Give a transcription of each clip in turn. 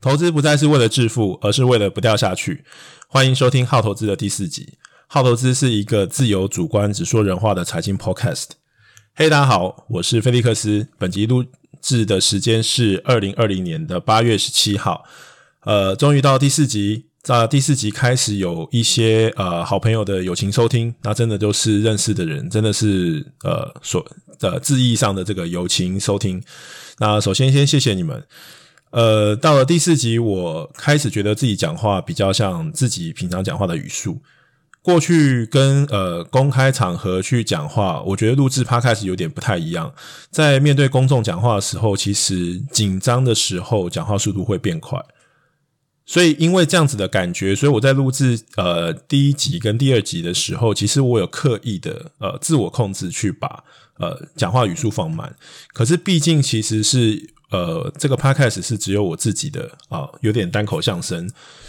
投资不再是为了致富，而是为了不掉下去。欢迎收听《好投资》的第四集。《好投资》是一个自由主观、只说人话的财经 Podcast。嘿，大家好，我是菲利克斯。本集录制的时间是二零二零年的八月十七号。呃，终于到第四集，在第四集开始有一些呃好朋友的友情收听，那真的都是认识的人，真的是呃所的字义上的这个友情收听。那首先先谢谢你们。呃，到了第四集，我开始觉得自己讲话比较像自己平常讲话的语速。过去跟呃公开场合去讲话，我觉得录制 Podcast 有点不太一样。在面对公众讲话的时候，其实紧张的时候讲话速度会变快。所以因为这样子的感觉，所以我在录制呃第一集跟第二集的时候，其实我有刻意的呃自我控制去把呃讲话语速放慢。可是毕竟其实是。呃，这个 podcast 是只有我自己的啊，有点单口相声，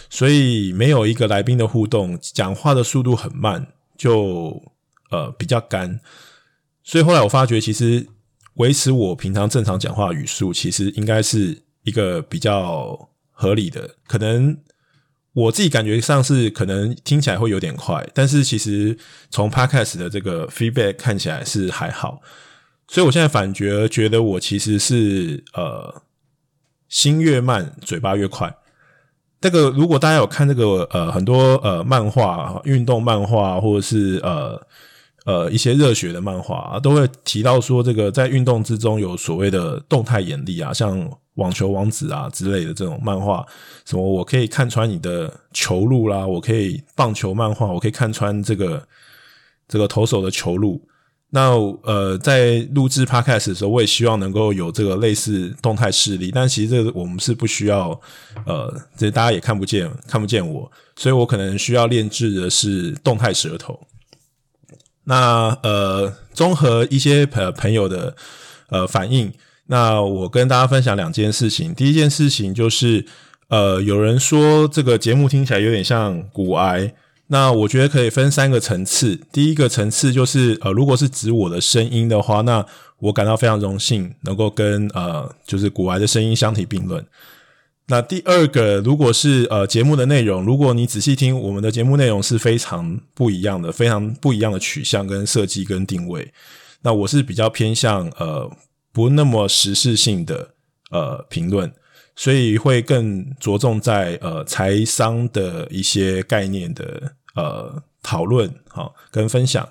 所以没有一个来宾的互动，讲话的速度很慢，就呃比较干。所以后来我发觉，其实维持我平常正常讲话语速，其实应该是一个比较合理的。可能我自己感觉上是可能听起来会有点快，但是其实从 podcast 的这个 feedback 看起来是还好。所以，我现在反觉觉得我其实是呃，心越慢，嘴巴越快。这个如果大家有看这个呃很多呃漫画、运动漫画，或者是呃呃一些热血的漫画，都会提到说，这个在运动之中有所谓的动态眼力啊，像网球王子啊之类的这种漫画，什么我可以看穿你的球路啦，我可以棒球漫画，我可以看穿这个这个投手的球路。那呃，在录制 Podcast 的时候，我也希望能够有这个类似动态视力，但其实这个我们是不需要，呃，这大家也看不见，看不见我，所以我可能需要练制的是动态舌头。那呃，综合一些朋朋友的呃反应，那我跟大家分享两件事情。第一件事情就是，呃，有人说这个节目听起来有点像骨癌。那我觉得可以分三个层次。第一个层次就是，呃，如果是指我的声音的话，那我感到非常荣幸能够跟呃，就是股癌的声音相提并论。那第二个，如果是呃节目的内容，如果你仔细听，我们的节目内容是非常不一样的，非常不一样的取向跟设计跟定位。那我是比较偏向呃不那么时事性的呃评论。所以会更着重在呃财商的一些概念的呃讨论好跟分享。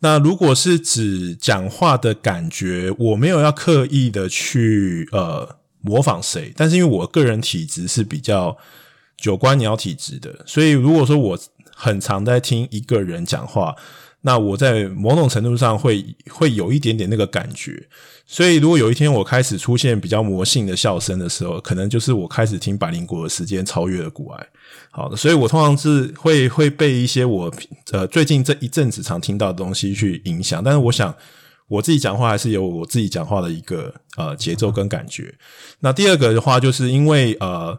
那如果是指讲话的感觉，我没有要刻意的去呃模仿谁，但是因为我个人体质是比较九官鸟体质的，所以如果说我很常在听一个人讲话。那我在某种程度上会会有一点点那个感觉，所以如果有一天我开始出现比较魔性的笑声的时候，可能就是我开始听百灵国的时间超越了股癌。好，所以我通常是会会被一些我呃最近这一阵子常听到的东西去影响，但是我想我自己讲话还是有我自己讲话的一个呃节奏跟感觉。那第二个的话，就是因为呃。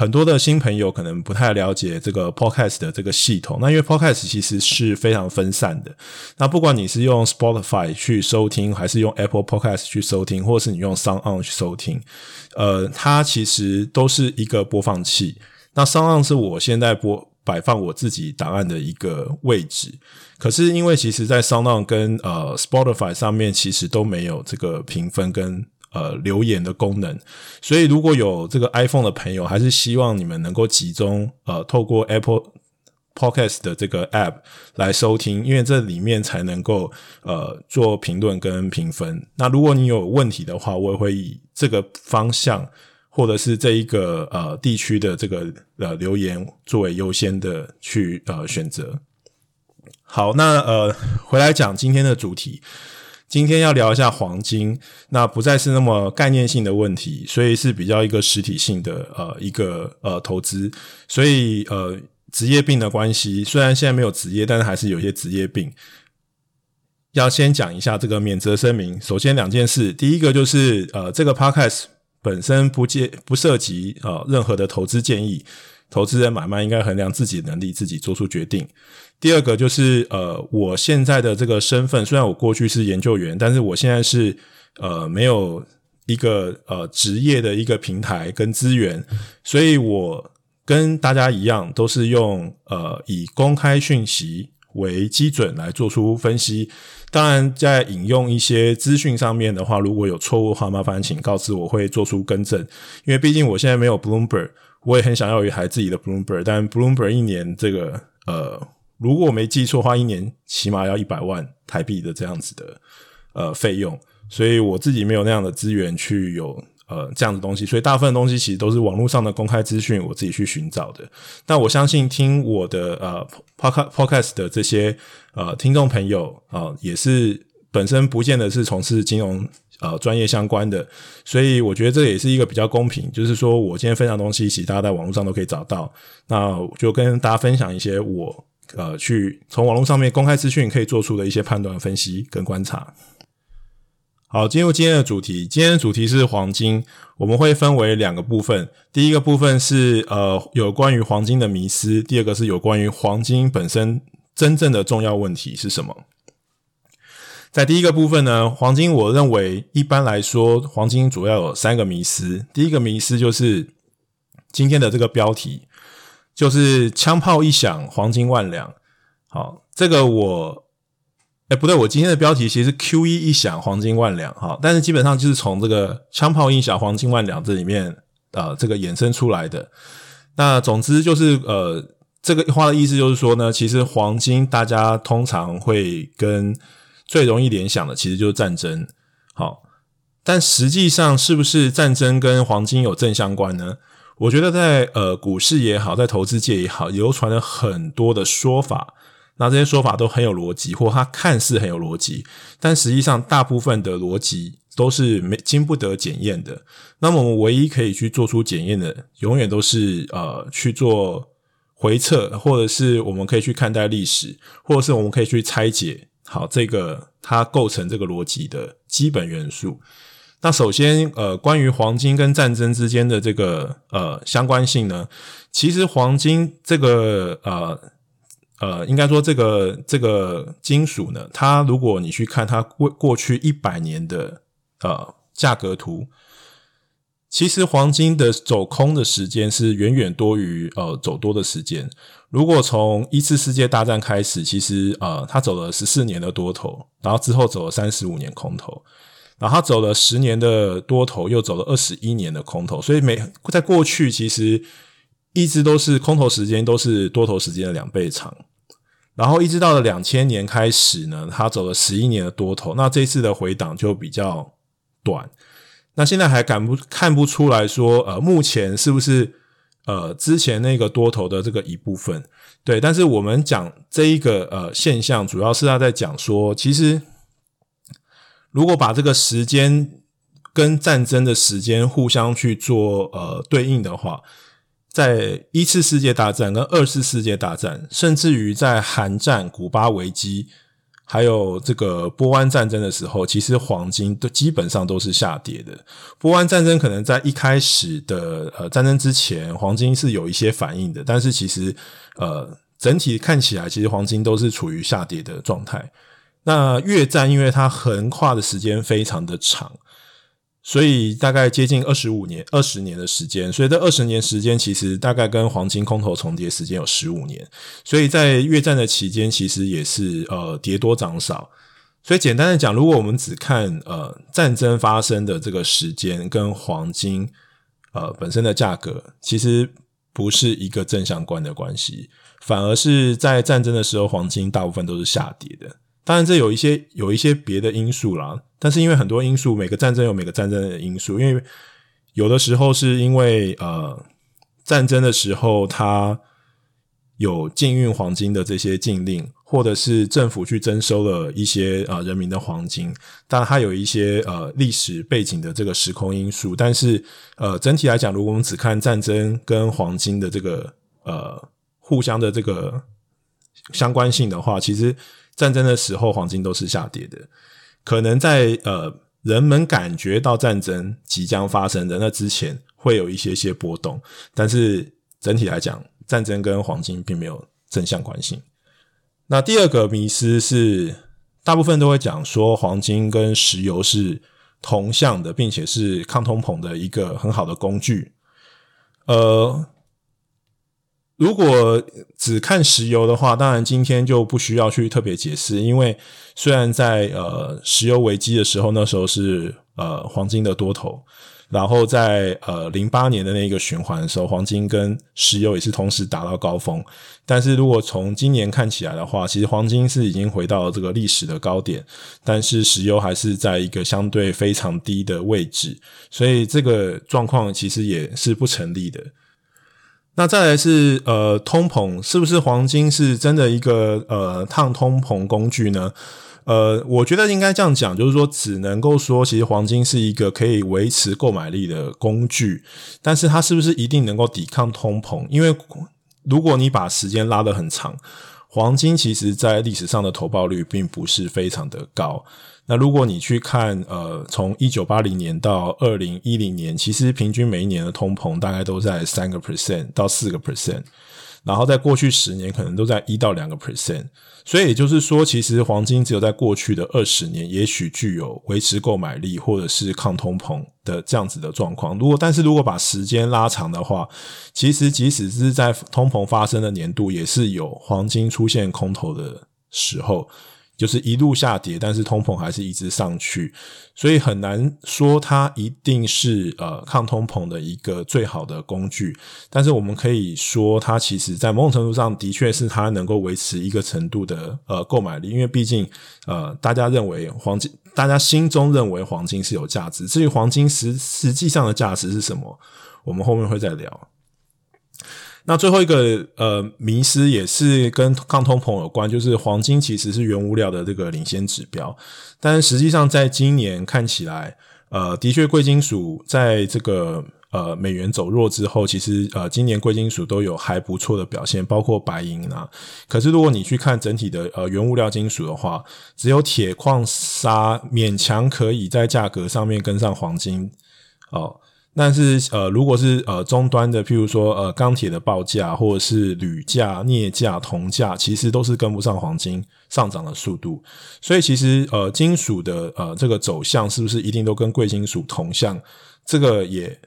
很多的新朋友可能不太了解这个 Podcast 的这个系统，那因为 Podcast 其实是非常分散的。那不管你是用 Spotify 去收听，还是用 Apple Podcast 去收听，或是你用 SoundOn 去收听，呃，它其实都是一个播放器。那 SoundOn 是我现在播摆放我自己档案的一个位置。可是因为其实，在 SoundOn 跟呃 Spotify 上面，其实都没有这个评分跟。呃，留言的功能，所以如果有这个 iPhone 的朋友，还是希望你们能够集中呃，透过 Apple Podcast 的这个 App 来收听，因为这里面才能够呃做评论跟评分。那如果你有问题的话，我也会以这个方向或者是这一个呃地区的这个呃留言作为优先的去呃选择。好，那呃回来讲今天的主题。今天要聊一下黄金，那不再是那么概念性的问题，所以是比较一个实体性的呃一个呃投资，所以呃职业病的关系，虽然现在没有职业，但是还是有些职业病。要先讲一下这个免责声明。首先两件事，第一个就是呃这个 podcast 本身不介不涉及呃任何的投资建议。投资人买卖应该衡量自己的能力，自己做出决定。第二个就是，呃，我现在的这个身份，虽然我过去是研究员，但是我现在是呃没有一个呃职业的一个平台跟资源，所以我跟大家一样，都是用呃以公开讯息为基准来做出分析。当然，在引用一些资讯上面的话，如果有错误的话，麻烦请告知我，会做出更正。因为毕竟我现在没有 Bloomberg，我也很想要一台自己的 Bloomberg，但 Bloomberg 一年这个呃，如果我没记错的话，一年起码要一百万台币的这样子的呃费用，所以我自己没有那样的资源去有。呃，这样的东西，所以大部分的东西其实都是网络上的公开资讯，我自己去寻找的。但我相信听我的呃 podcast podcast 的这些呃听众朋友啊、也是本身不见得是从事金融呃专业相关的，所以我觉得这也是一个比较公平，就是说我今天分享的东西，其实大家在网络上都可以找到。那就跟大家分享一些我呃去从网络上面公开资讯可以做出的一些判断、分析跟观察。好，进入今天的主题。今天的主题是黄金，我们会分为两个部分。第一个部分是呃有关于黄金的迷思，第二个是有关于黄金本身真正的重要问题是什么。在第一个部分呢，黄金我认为一般来说，黄金主要有三个迷思。第一个迷思就是今天的这个标题，就是枪炮一响，黄金万两。好，这个我。哎，不对，我今天的标题其实 QE 一响，黄金万两哈，但是基本上就是从这个枪炮一响，黄金万两这里面啊、呃，这个衍生出来的。那总之就是呃，这个话的意思就是说呢，其实黄金大家通常会跟最容易联想的，其实就是战争。好，但实际上是不是战争跟黄金有正相关呢？我觉得在呃股市也好，在投资界也好，流传了很多的说法。那这些说法都很有逻辑，或它看似很有逻辑，但实际上大部分的逻辑都是没经不得检验的。那么我们唯一可以去做出检验的，永远都是呃去做回测，或者是我们可以去看待历史，或者是我们可以去拆解好这个它构成这个逻辑的基本元素。那首先呃，关于黄金跟战争之间的这个呃相关性呢，其实黄金这个呃。呃，应该说这个这个金属呢，它如果你去看它过过去一百年的呃价格图，其实黄金的走空的时间是远远多于呃走多的时间。如果从一次世界大战开始，其实呃它走了十四年的多头，然后之后走了三十五年空头，然后它走了十年的多头，又走了二十一年的空头，所以每在过去其实一直都是空头时间都是多头时间的两倍长。然后一直到了两千年开始呢，它走了十一年的多头，那这次的回档就比较短。那现在还敢不看不出来说，呃，目前是不是呃之前那个多头的这个一部分？对，但是我们讲这一个呃现象，主要是他在讲说，其实如果把这个时间跟战争的时间互相去做呃对应的话。在一次世界大战跟二次世界大战，甚至于在韩战、古巴危机，还有这个波湾战争的时候，其实黄金都基本上都是下跌的。波湾战争可能在一开始的呃战争之前，黄金是有一些反应的，但是其实呃整体看起来，其实黄金都是处于下跌的状态。那越战因为它横跨的时间非常的长。所以大概接近二十五年、二十年的时间，所以这二十年时间其实大概跟黄金空头重叠时间有十五年，所以在越战的期间其实也是呃跌多涨少。所以简单的讲，如果我们只看呃战争发生的这个时间跟黄金呃本身的价格，其实不是一个正相关的关系，反而是在战争的时候，黄金大部分都是下跌的。当然，这有一些有一些别的因素啦，但是因为很多因素，每个战争有每个战争的因素。因为有的时候是因为呃战争的时候，它有禁运黄金的这些禁令，或者是政府去征收了一些呃人民的黄金，当然它有一些呃历史背景的这个时空因素。但是呃整体来讲，如果我们只看战争跟黄金的这个呃互相的这个相关性的话，其实。战争的时候，黄金都是下跌的。可能在呃人们感觉到战争即将发生的那之前，会有一些些波动。但是整体来讲，战争跟黄金并没有正向关系。那第二个迷思是，大部分都会讲说黄金跟石油是同向的，并且是抗通膨的一个很好的工具。呃，如果只看石油的话，当然今天就不需要去特别解释，因为虽然在呃石油危机的时候，那时候是呃黄金的多头。然后在呃零八年的那个循环的时候，黄金跟石油也是同时达到高峰。但是如果从今年看起来的话，其实黄金是已经回到了这个历史的高点，但是石油还是在一个相对非常低的位置，所以这个状况其实也是不成立的。那再来是呃通膨，是不是黄金是真的一个呃抗通膨工具呢？呃，我觉得应该这样讲，就是说，只能够说，其实黄金是一个可以维持购买力的工具，但是它是不是一定能够抵抗通膨？因为如果你把时间拉得很长，黄金其实在历史上的投报率并不是非常的高。那如果你去看，呃，从一九八零年到二零一零年，其实平均每一年的通膨大概都在三个 percent 到四个 percent。然后在过去十年，可能都在一到两个 percent，所以也就是说，其实黄金只有在过去的二十年，也许具有维持购买力或者是抗通膨的这样子的状况。如果但是如果把时间拉长的话，其实即使是在通膨发生的年度，也是有黄金出现空头的时候。就是一路下跌，但是通膨还是一直上去，所以很难说它一定是呃抗通膨的一个最好的工具。但是我们可以说，它其实在某种程度上的确是它能够维持一个程度的呃购买力，因为毕竟呃大家认为黄金，大家心中认为黄金是有价值。至于黄金实实际上的价值是什么，我们后面会再聊。那最后一个呃迷失也是跟抗通膨有关，就是黄金其实是原物料的这个领先指标，但实际上在今年看起来，呃，的确贵金属在这个呃美元走弱之后，其实呃今年贵金属都有还不错的表现，包括白银啊。可是如果你去看整体的呃原物料金属的话，只有铁矿砂勉强可以在价格上面跟上黄金哦。但是，呃，如果是呃终端的，譬如说呃钢铁的报价，或者是铝价、镍价、铜价，其实都是跟不上黄金上涨的速度。所以，其实呃金属的呃这个走向是不是一定都跟贵金属同向？这个也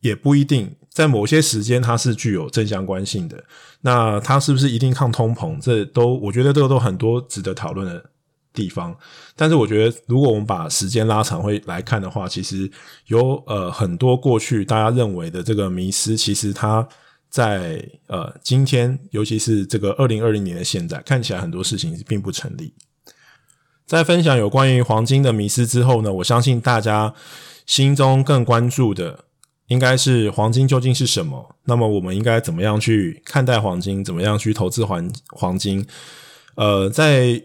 也不一定。在某些时间，它是具有正相关性的。那它是不是一定抗通膨？这都我觉得这个都很多值得讨论的地方，但是我觉得，如果我们把时间拉长会来看的话，其实有呃很多过去大家认为的这个迷思，其实它在呃今天，尤其是这个二零二零年的现在，看起来很多事情并不成立。在分享有关于黄金的迷思之后呢，我相信大家心中更关注的应该是黄金究竟是什么？那么我们应该怎么样去看待黄金？怎么样去投资黄黄金？呃，在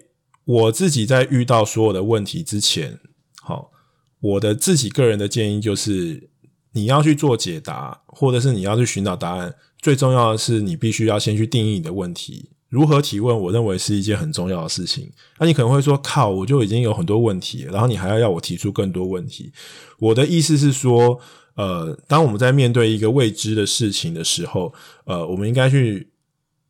我自己在遇到所有的问题之前，好，我的自己个人的建议就是，你要去做解答，或者是你要去寻找答案，最重要的是你必须要先去定义你的问题。如何提问，我认为是一件很重要的事情。那你可能会说，靠，我就已经有很多问题，然后你还要要我提出更多问题。我的意思是说，呃，当我们在面对一个未知的事情的时候，呃，我们应该去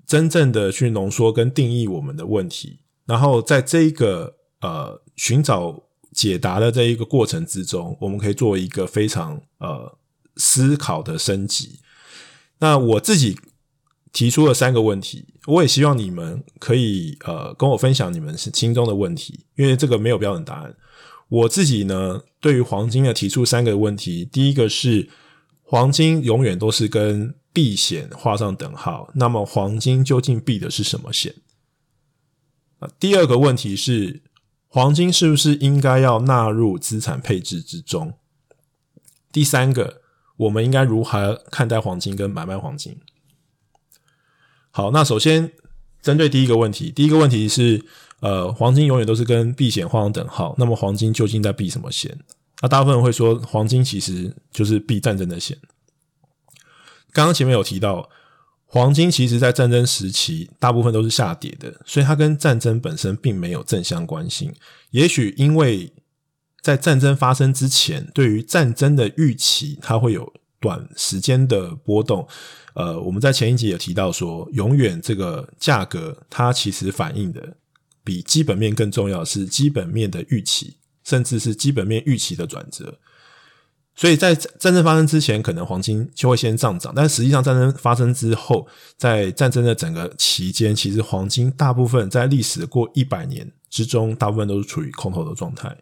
真正的去浓缩跟定义我们的问题。然后在这一个呃寻找解答的这一个过程之中，我们可以做一个非常呃思考的升级。那我自己提出了三个问题，我也希望你们可以呃跟我分享你们心中的问题，因为这个没有标准答案。我自己呢，对于黄金的提出三个问题，第一个是黄金永远都是跟避险画上等号，那么黄金究竟避的是什么险？第二个问题是，黄金是不是应该要纳入资产配置之中？第三个，我们应该如何看待黄金跟买卖黄金？好，那首先针对第一个问题，第一个问题是，呃，黄金永远都是跟避险画上等号，那么黄金究竟在避什么险？那大部分人会说，黄金其实就是避战争的险。刚刚前面有提到。黄金其实，在战争时期，大部分都是下跌的，所以它跟战争本身并没有正相关性。也许因为在战争发生之前，对于战争的预期，它会有短时间的波动。呃，我们在前一集也提到说，永远这个价格，它其实反映的比基本面更重要是基本面的预期。甚至是基本面预期的转折。所以在战争发生之前，可能黄金就会先上涨，但实际上战争发生之后，在战争的整个期间，其实黄金大部分在历史过一百年之中，大部分都是处于空头的状态。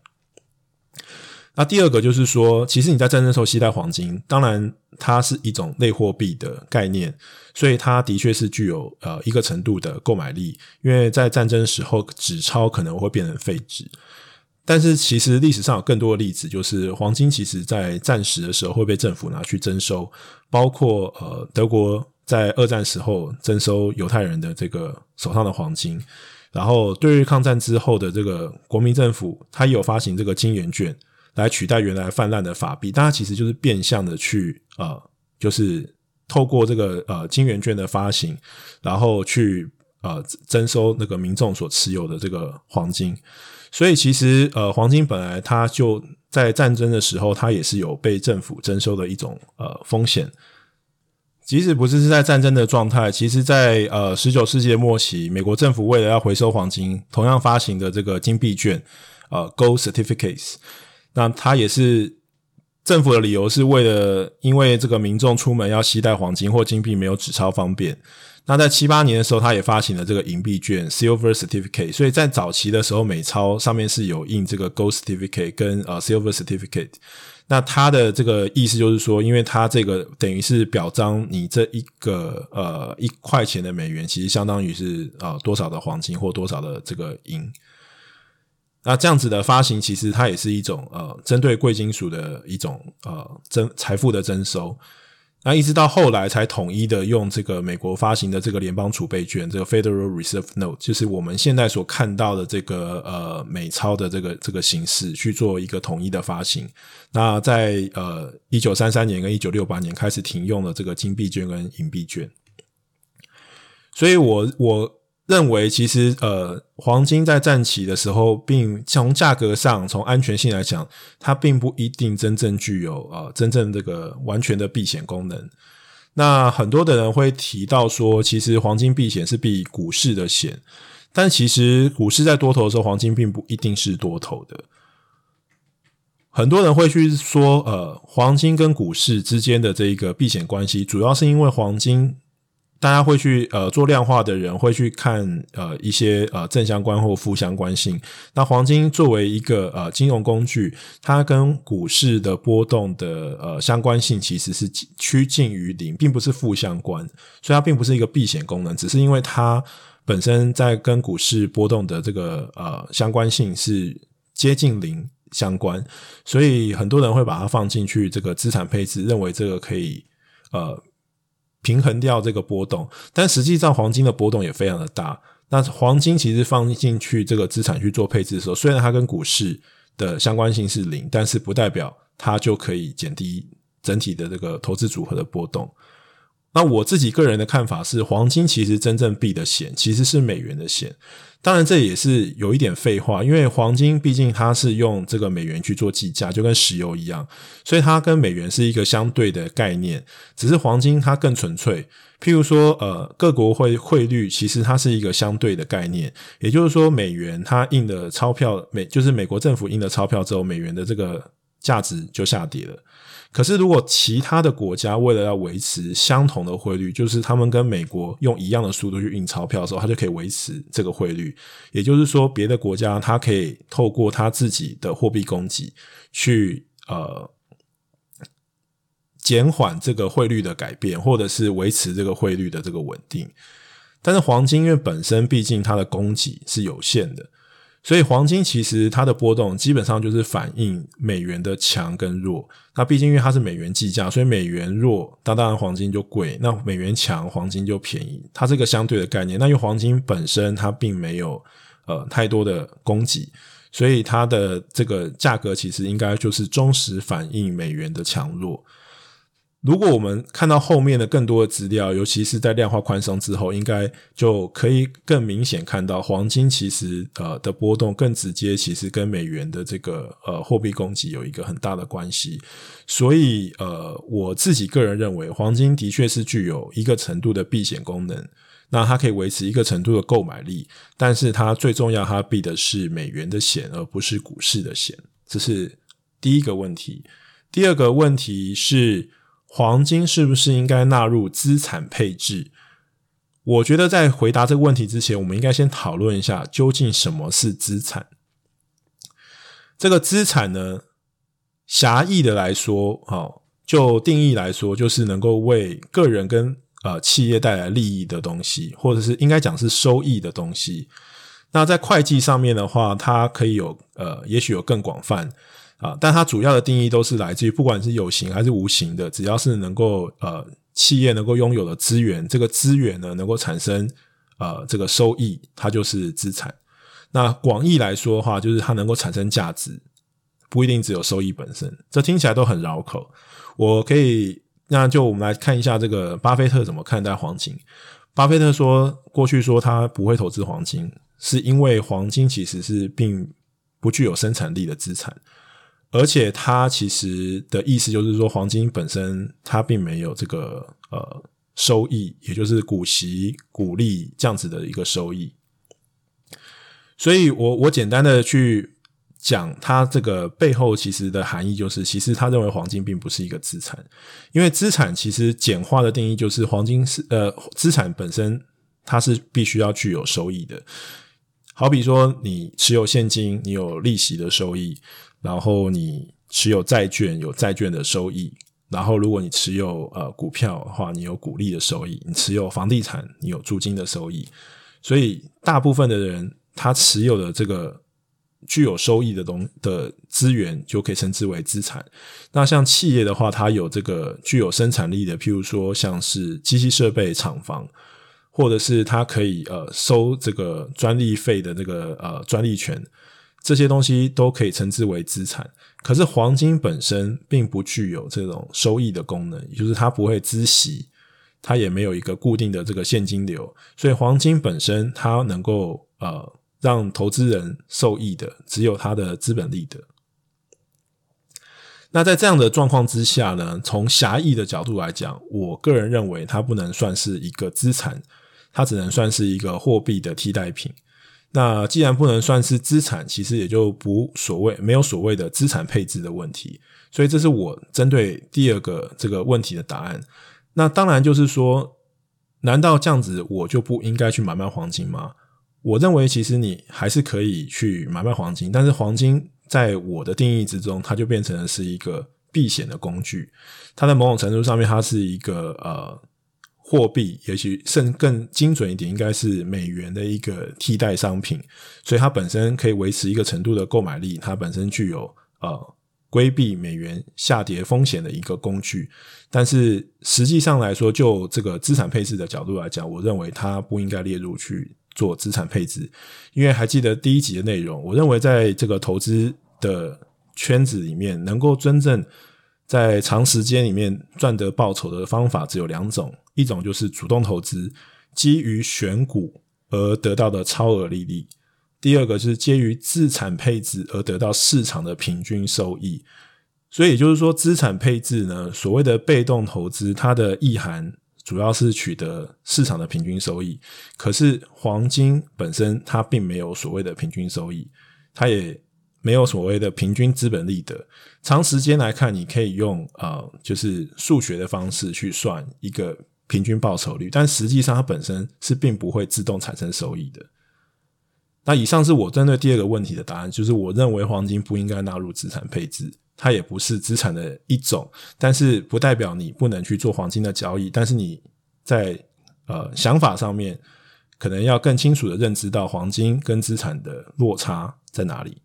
那第二个就是说，其实你在战争的时候携带黄金，当然它是一种类货币的概念，所以它的确是具有呃一个程度的购买力，因为在战争时候纸钞可能会变成废纸。但是其实历史上有更多的例子，就是黄金其实在战时的时候会被政府拿去征收，包括呃德国在二战时候征收犹太人的这个手上的黄金，然后对日抗战之后的这个国民政府，它也有发行这个金圆券来取代原来泛滥的法币，大家其实就是变相的去呃，就是透过这个呃金圆券的发行，然后去呃征收那个民众所持有的这个黄金。所以其实，呃，黄金本来它就在战争的时候，它也是有被政府征收的一种呃风险。即使不是是在战争的状态，其实在呃十九世纪末期，美国政府为了要回收黄金，同样发行的这个金币券，呃，Gold Certificates，那它也是政府的理由是为了因为这个民众出门要携带黄金或金币没有纸钞方便。那在七八年的时候，他也发行了这个银币券 （Silver Certificate）。所以在早期的时候，美钞上面是有印这个 Gold Certificate 跟呃 Silver Certificate。那它的这个意思就是说，因为它这个等于是表彰你这一个呃一块钱的美元，其实相当于是呃多少的黄金或多少的这个银。那这样子的发行，其实它也是一种呃针对贵金属的一种呃征财富的征收。那一直到后来才统一的用这个美国发行的这个联邦储备券，这个 Federal Reserve Note，就是我们现在所看到的这个呃美钞的这个这个形式去做一个统一的发行。那在呃一九三三年跟一九六八年开始停用了这个金币券跟银币券。所以我我。认为其实呃，黄金在战期的时候，并从价格上、从安全性来讲，它并不一定真正具有呃真正这个完全的避险功能。那很多的人会提到说，其实黄金避险是避股市的险，但其实股市在多头的时候，黄金并不一定是多头的。很多人会去说，呃，黄金跟股市之间的这一个避险关系，主要是因为黄金。大家会去呃做量化的人会去看呃一些呃正相关或负相关性。那黄金作为一个呃金融工具，它跟股市的波动的呃相关性其实是趋近于零，并不是负相关，所以它并不是一个避险功能，只是因为它本身在跟股市波动的这个呃相关性是接近零相关，所以很多人会把它放进去这个资产配置，认为这个可以呃。平衡掉这个波动，但实际上黄金的波动也非常的大。那黄金其实放进去这个资产去做配置的时候，虽然它跟股市的相关性是零，但是不代表它就可以减低整体的这个投资组合的波动。那我自己个人的看法是，黄金其实真正避的险其实是美元的险。当然，这也是有一点废话，因为黄金毕竟它是用这个美元去做计价，就跟石油一样，所以它跟美元是一个相对的概念。只是黄金它更纯粹，譬如说，呃，各国汇汇率其实它是一个相对的概念，也就是说，美元它印的钞票，美就是美国政府印的钞票之后，美元的这个价值就下跌了。可是，如果其他的国家为了要维持相同的汇率，就是他们跟美国用一样的速度去印钞票的时候，它就可以维持这个汇率。也就是说，别的国家它可以透过它自己的货币供给去呃减缓这个汇率的改变，或者是维持这个汇率的这个稳定。但是黄金因为本身毕竟它的供给是有限的。所以黄金其实它的波动基本上就是反映美元的强跟弱。那毕竟因为它是美元计价，所以美元弱，那当然黄金就贵；那美元强，黄金就便宜。它是个相对的概念。那因为黄金本身它并没有呃太多的供给，所以它的这个价格其实应该就是忠实反映美元的强弱。如果我们看到后面的更多的资料，尤其是在量化宽松之后，应该就可以更明显看到黄金其实呃的波动更直接，其实跟美元的这个呃货币供给有一个很大的关系。所以呃我自己个人认为，黄金的确是具有一个程度的避险功能，那它可以维持一个程度的购买力，但是它最重要，它避的是美元的险，而不是股市的险。这是第一个问题。第二个问题是，黄金是不是应该纳入资产配置？我觉得在回答这个问题之前，我们应该先讨论一下究竟什么是资产。这个资产呢，狭义的来说，哦，就定义来说，就是能够为个人跟呃企业带来利益的东西，或者是应该讲是收益的东西。那在会计上面的话，它可以有呃，也许有更广泛啊，但它主要的定义都是来自于不管是有形还是无形的，只要是能够呃。企业能够拥有的资源，这个资源呢，能够产生呃这个收益，它就是资产。那广义来说的话，就是它能够产生价值，不一定只有收益本身。这听起来都很绕口。我可以，那就我们来看一下这个巴菲特怎么看待黄金。巴菲特说，过去说他不会投资黄金，是因为黄金其实是并不具有生产力的资产。而且它其实的意思就是说，黄金本身它并没有这个呃收益，也就是股息、股利这样子的一个收益。所以我我简单的去讲它这个背后其实的含义，就是其实他认为黄金并不是一个资产，因为资产其实简化的定义就是黄金是呃资产本身它是必须要具有收益的。好比说你持有现金，你有利息的收益。然后你持有债券，有债券的收益；然后如果你持有呃股票的话，你有股利的收益；你持有房地产，你有租金的收益。所以大部分的人他持有的这个具有收益的东的资源，就可以称之为资产。那像企业的话，它有这个具有生产力的，譬如说像是机器设备厂房，或者是它可以呃收这个专利费的这个呃专利权。这些东西都可以称之为资产，可是黄金本身并不具有这种收益的功能，也就是它不会孳息，它也没有一个固定的这个现金流，所以黄金本身它能够呃让投资人受益的只有它的资本利得。那在这样的状况之下呢，从狭义的角度来讲，我个人认为它不能算是一个资产，它只能算是一个货币的替代品。那既然不能算是资产，其实也就不所谓没有所谓的资产配置的问题，所以这是我针对第二个这个问题的答案。那当然就是说，难道这样子我就不应该去买卖黄金吗？我认为其实你还是可以去买卖黄金，但是黄金在我的定义之中，它就变成了是一个避险的工具，它在某种程度上面，它是一个呃。货币也许甚更精准一点，应该是美元的一个替代商品，所以它本身可以维持一个程度的购买力，它本身具有呃规避美元下跌风险的一个工具。但是实际上来说，就这个资产配置的角度来讲，我认为它不应该列入去做资产配置，因为还记得第一集的内容，我认为在这个投资的圈子里面，能够真正在长时间里面赚得报酬的方法只有两种。一种就是主动投资，基于选股而得到的超额利率；第二个是基于资产配置而得到市场的平均收益。所以也就是说，资产配置呢，所谓的被动投资，它的意涵主要是取得市场的平均收益。可是黄金本身它并没有所谓的平均收益，它也没有所谓的平均资本利得。长时间来看，你可以用呃，就是数学的方式去算一个。平均报酬率，但实际上它本身是并不会自动产生收益的。那以上是我针对第二个问题的答案，就是我认为黄金不应该纳入资产配置，它也不是资产的一种，但是不代表你不能去做黄金的交易。但是你在呃想法上面，可能要更清楚的认知到黄金跟资产的落差在哪里。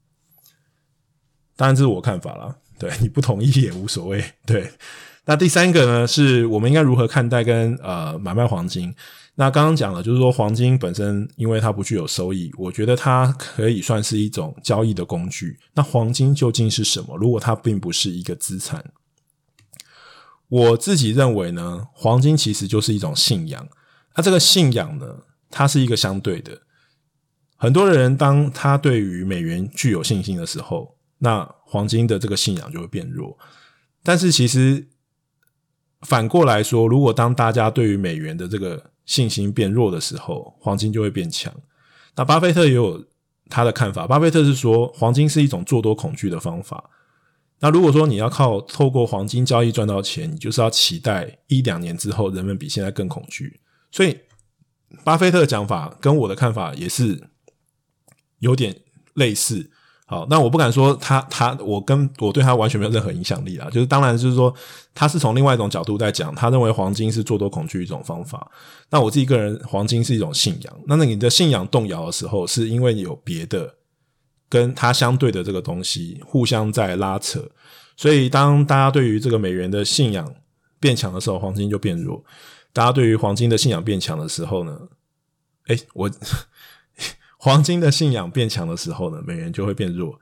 当然这是我看法啦，对，你不同意也无所谓，对。那第三个呢，是我们应该如何看待跟呃买卖黄金？那刚刚讲了，就是说黄金本身因为它不具有收益，我觉得它可以算是一种交易的工具。那黄金究竟是什么？如果它并不是一个资产，我自己认为呢，黄金其实就是一种信仰。那这个信仰呢，它是一个相对的。很多人当他对于美元具有信心的时候，那黄金的这个信仰就会变弱。但是其实。反过来说，如果当大家对于美元的这个信心变弱的时候，黄金就会变强。那巴菲特也有他的看法，巴菲特是说黄金是一种做多恐惧的方法。那如果说你要靠透过黄金交易赚到钱，你就是要期待一两年之后人们比现在更恐惧。所以，巴菲特讲法跟我的看法也是有点类似。好，那我不敢说他他我跟我对他完全没有任何影响力啊。就是当然就是说他是从另外一种角度在讲，他认为黄金是做多恐惧一种方法。那我自己个人，黄金是一种信仰。那那你的信仰动摇的时候，是因为有别的跟它相对的这个东西互相在拉扯。所以当大家对于这个美元的信仰变强的时候，黄金就变弱；大家对于黄金的信仰变强的时候呢，诶，我。黄金的信仰变强的时候呢，美元就会变弱。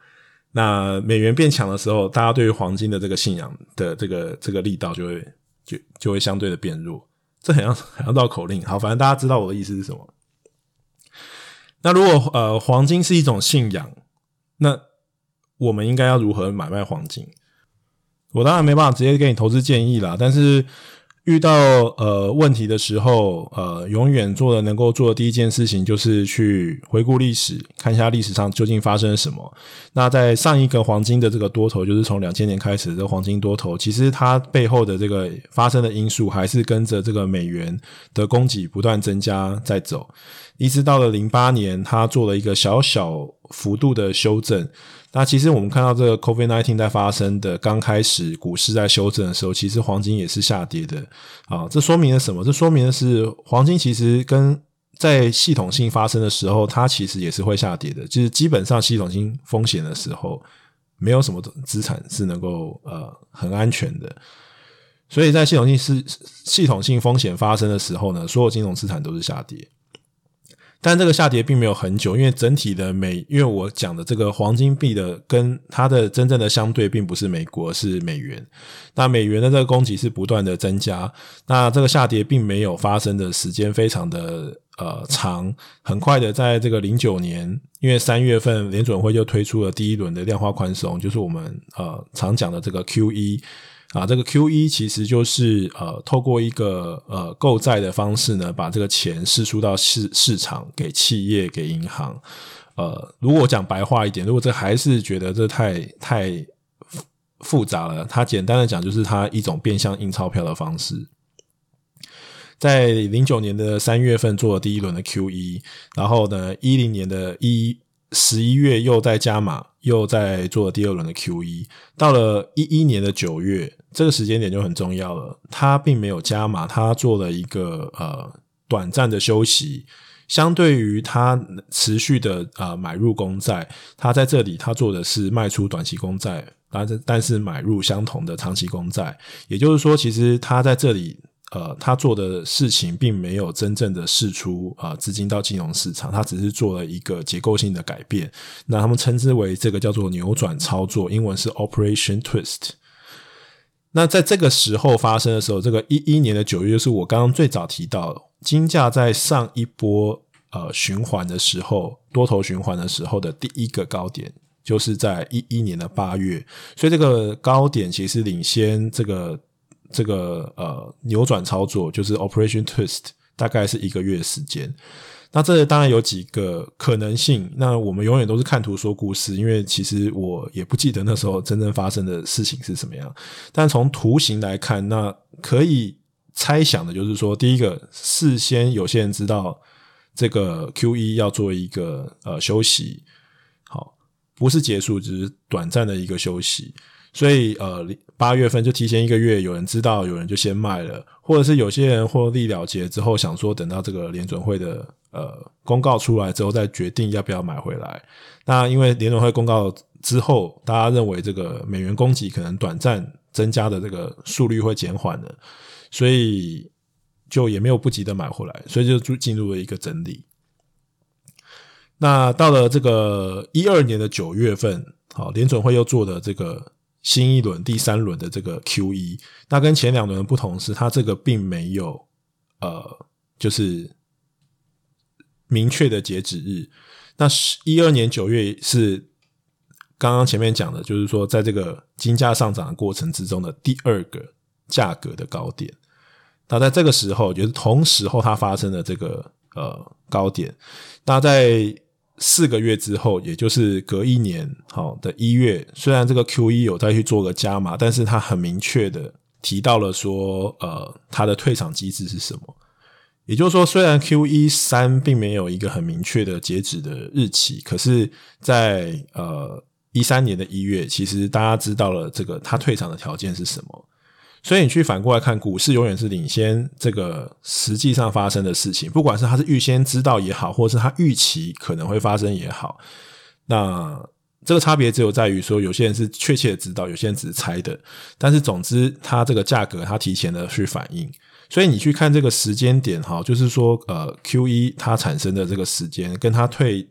那美元变强的时候，大家对于黄金的这个信仰的这个这个力道就会就就会相对的变弱。这很像很像绕口令。好，反正大家知道我的意思是什么。那如果呃黄金是一种信仰，那我们应该要如何买卖黄金？我当然没办法直接给你投资建议啦，但是。遇到呃问题的时候，呃，永远做的能够做的第一件事情就是去回顾历史，看一下历史上究竟发生了什么。那在上一个黄金的这个多头，就是从两千年开始的这个黄金多头，其实它背后的这个发生的因素，还是跟着这个美元的供给不断增加在走，一直到了零八年，它做了一个小小幅度的修正。那其实我们看到这个 COVID-19 在发生的刚开始，股市在修正的时候，其实黄金也是下跌的啊。这说明了什么？这说明的是黄金其实跟在系统性发生的时候，它其实也是会下跌的。就是基本上系统性风险的时候，没有什么资产是能够呃很安全的。所以在系统性是系统性风险发生的时候呢，所有金融资产都是下跌。但这个下跌并没有很久，因为整体的美，因为我讲的这个黄金币的跟它的真正的相对并不是美国，是美元。那美元的这个供给是不断的增加，那这个下跌并没有发生的时间非常的呃长，很快的在这个零九年，因为三月份联准会就推出了第一轮的量化宽松，就是我们呃常讲的这个 QE。啊，这个 QE 其实就是呃，透过一个呃购债的方式呢，把这个钱释出到市市场，给企业、给银行。呃，如果讲白话一点，如果这还是觉得这太太复杂了，它简单的讲就是它一种变相印钞票的方式。在零九年的三月份做了第一轮的 QE，然后呢，一零年的一十一月又在加码，又在做第二轮的 QE，到了一一年的九月。这个时间点就很重要了，他并没有加码，他做了一个呃短暂的休息。相对于他持续的呃买入公债，他在这里他做的是卖出短期公债，但是但是买入相同的长期公债。也就是说，其实他在这里呃他做的事情并没有真正的释出啊、资金到金融市场，他只是做了一个结构性的改变。那他们称之为这个叫做扭转操作，英文是 Operation Twist。那在这个时候发生的时候，这个一一年的九月，就是我刚刚最早提到，金价在上一波呃循环的时候，多头循环的时候的第一个高点，就是在一一年的八月，所以这个高点其实领先这个这个呃扭转操作，就是 Operation Twist，大概是一个月时间。那这当然有几个可能性。那我们永远都是看图说故事，因为其实我也不记得那时候真正发生的事情是什么样。但从图形来看，那可以猜想的就是说，第一个，事先有些人知道这个 QE 要做一个呃休息，好，不是结束，只是短暂的一个休息。所以呃，八月份就提前一个月，有人知道，有人就先卖了，或者是有些人获利了结之后，想说等到这个联准会的。呃，公告出来之后再决定要不要买回来。那因为联准会公告之后，大家认为这个美元供给可能短暂增加的这个速率会减缓的，所以就也没有不急的买回来，所以就进入了一个整理。那到了这个一二年的九月份，好，联准会又做的这个新一轮第三轮的这个 QE，那跟前两轮的不同是，它这个并没有呃，就是。明确的截止日，那是一二年九月是刚刚前面讲的，就是说在这个金价上涨的过程之中的第二个价格的高点。那在这个时候，就是同时候它发生的这个呃高点。那在四个月之后，也就是隔一年好的一月，虽然这个 QE 有再去做个加码，但是他很明确的提到了说，呃，他的退场机制是什么？也就是说，虽然 QE 三并没有一个很明确的截止的日期，可是在，呃一三年的一月，其实大家知道了这个他退场的条件是什么。所以你去反过来看，股市永远是领先这个实际上发生的事情，不管是他是预先知道也好，或是他预期可能会发生也好，那这个差别只有在于说，有些人是确切的知道，有些人只是猜的。但是总之，它这个价格它提前的去反应。所以你去看这个时间点哈，就是说，呃，Q 一它产生的这个时间，跟它退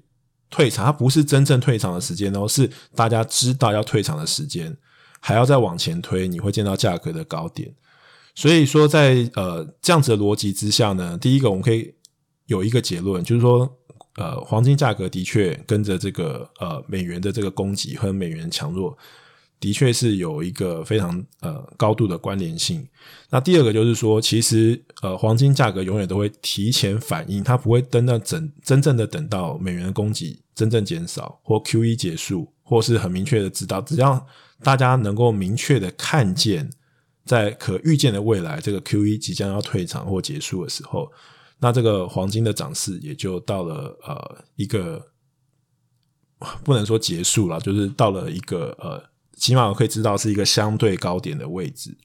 退场，它不是真正退场的时间哦，是大家知道要退场的时间，还要再往前推，你会见到价格的高点。所以说在，呃这样子的逻辑之下呢，第一个我们可以有一个结论，就是说，呃，黄金价格的确跟着这个呃美元的这个供给和美元强弱。的确是有一个非常呃高度的关联性。那第二个就是说，其实呃黄金价格永远都会提前反应，它不会等到真真正的等到美元的供给真正减少或 QE 结束，或是很明确的知道，只要大家能够明确的看见，在可预见的未来，这个 QE 即将要退场或结束的时候，那这个黄金的涨势也就到了呃一个不能说结束了，就是到了一个呃。起码我可以知道是一个相对高点的位置，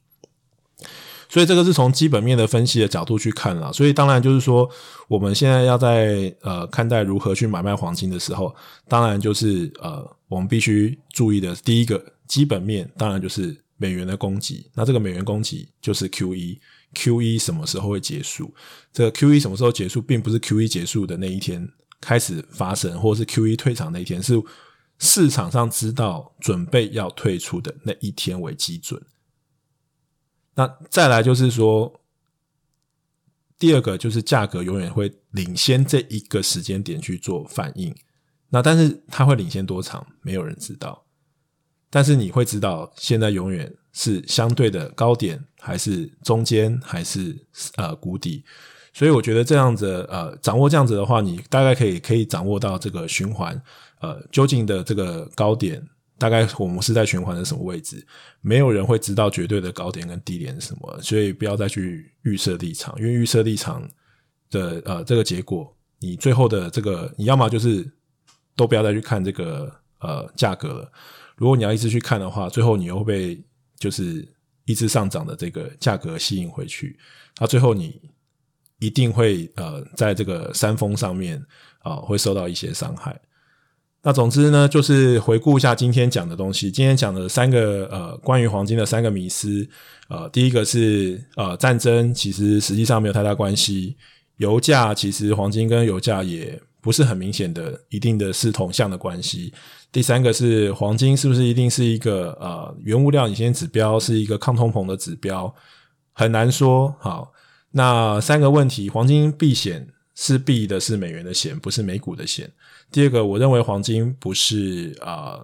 所以这个是从基本面的分析的角度去看了。所以当然就是说，我们现在要在呃看待如何去买卖黄金的时候，当然就是呃我们必须注意的第一个基本面，当然就是美元的供给。那这个美元供给就是 QE，QE 什么时候会结束？这个 QE 什么时候结束，并不是 QE 结束的那一天开始发生，或是 QE 退场那一天是。市场上知道准备要退出的那一天为基准。那再来就是说，第二个就是价格永远会领先这一个时间点去做反应。那但是它会领先多长，没有人知道。但是你会知道，现在永远是相对的高点，还是中间，还是呃谷底。所以我觉得这样子呃掌握这样子的话，你大概可以可以掌握到这个循环。呃，究竟的这个高点，大概我们是在循环的什么位置？没有人会知道绝对的高点跟低点是什么，所以不要再去预设立场，因为预设立场的呃这个结果，你最后的这个你要么就是都不要再去看这个呃价格了。如果你要一直去看的话，最后你又会被就是一直上涨的这个价格吸引回去，那最后你一定会呃在这个山峰上面啊、会受到一些伤害。那总之呢，就是回顾一下今天讲的东西。今天讲的三个呃，关于黄金的三个迷思，呃，第一个是呃，战争其实实际上没有太大关系。油价其实黄金跟油价也不是很明显的一定的是同向的关系。第三个是黄金是不是一定是一个呃原物料领先指标，是一个抗通膨的指标，很难说。好，那三个问题，黄金避险是避的是美元的险，不是美股的险。第二个，我认为黄金不是啊、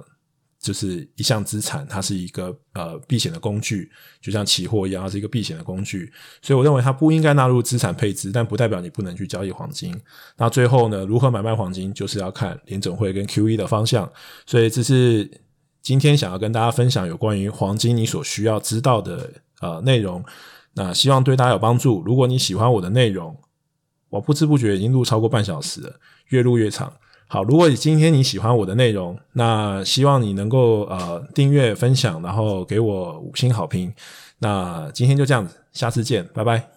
就是一项资产，它是一个呃避险的工具，就像期货一样，它是一个避险的工具。所以我认为它不应该纳入资产配置，但不代表你不能去交易黄金。那最后呢，如何买卖黄金，就是要看联总会跟 QE 的方向。所以这是今天想要跟大家分享有关于黄金你所需要知道的呃内容。那希望对大家有帮助。如果你喜欢我的内容，我不知不觉已经录超过半小时了，越录越长。好，如果你今天你喜欢我的内容，那希望你能够呃订阅、分享，然后给我五星好评。那今天就这样子，下次见，拜拜。